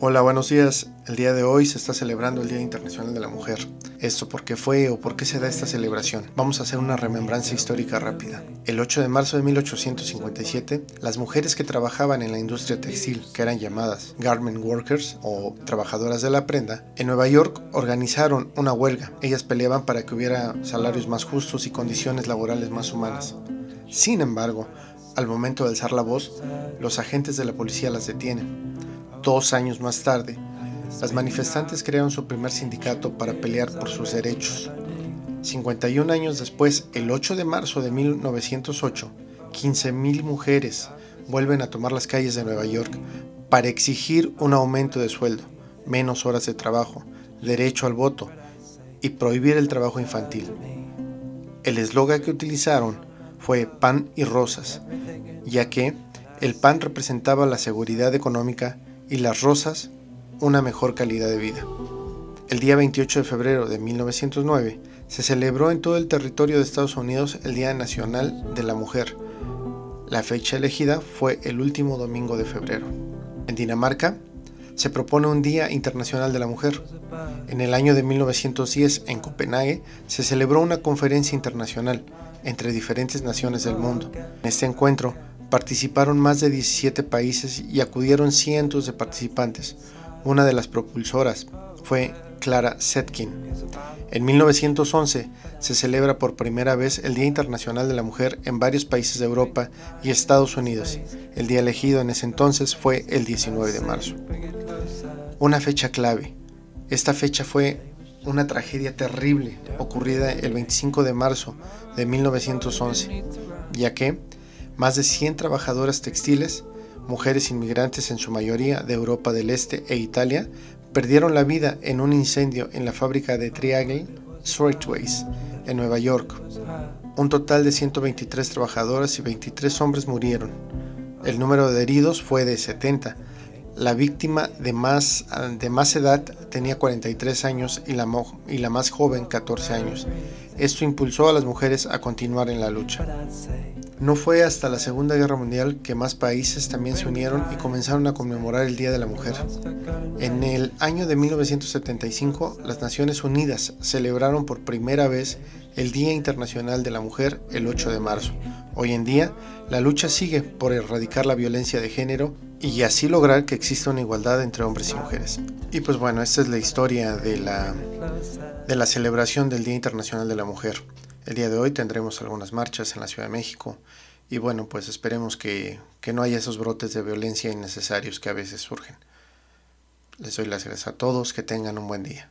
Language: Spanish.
Hola, buenos días. El día de hoy se está celebrando el Día Internacional de la Mujer. ¿Esto por qué fue o por qué se da esta celebración? Vamos a hacer una remembranza histórica rápida. El 8 de marzo de 1857, las mujeres que trabajaban en la industria textil, que eran llamadas garment workers o trabajadoras de la prenda, en Nueva York organizaron una huelga. Ellas peleaban para que hubiera salarios más justos y condiciones laborales más humanas. Sin embargo, al momento de alzar la voz, los agentes de la policía las detienen Dos años más tarde, las manifestantes crearon su primer sindicato para pelear por sus derechos. 51 años después, el 8 de marzo de 1908, 15.000 mujeres vuelven a tomar las calles de Nueva York para exigir un aumento de sueldo, menos horas de trabajo, derecho al voto y prohibir el trabajo infantil. El eslogan que utilizaron fue pan y rosas, ya que el pan representaba la seguridad económica y las rosas una mejor calidad de vida. El día 28 de febrero de 1909 se celebró en todo el territorio de Estados Unidos el Día Nacional de la Mujer. La fecha elegida fue el último domingo de febrero. En Dinamarca se propone un Día Internacional de la Mujer. En el año de 1910, en Copenhague, se celebró una conferencia internacional entre diferentes naciones del mundo. En este encuentro Participaron más de 17 países y acudieron cientos de participantes. Una de las propulsoras fue Clara Zetkin. En 1911 se celebra por primera vez el Día Internacional de la Mujer en varios países de Europa y Estados Unidos. El día elegido en ese entonces fue el 19 de marzo. Una fecha clave. Esta fecha fue una tragedia terrible ocurrida el 25 de marzo de 1911, ya que más de 100 trabajadoras textiles, mujeres inmigrantes en su mayoría de Europa del Este e Italia, perdieron la vida en un incendio en la fábrica de Triangle Straightways en Nueva York. Un total de 123 trabajadoras y 23 hombres murieron. El número de heridos fue de 70. La víctima de más, de más edad tenía 43 años y la más joven 14 años. Esto impulsó a las mujeres a continuar en la lucha. No fue hasta la Segunda Guerra Mundial que más países también se unieron y comenzaron a conmemorar el Día de la Mujer. En el año de 1975, las Naciones Unidas celebraron por primera vez el Día Internacional de la Mujer el 8 de marzo. Hoy en día, la lucha sigue por erradicar la violencia de género y así lograr que exista una igualdad entre hombres y mujeres. Y pues bueno, esta es la historia de la, de la celebración del Día Internacional de la Mujer. El día de hoy tendremos algunas marchas en la Ciudad de México y bueno, pues esperemos que, que no haya esos brotes de violencia innecesarios que a veces surgen. Les doy las gracias a todos, que tengan un buen día.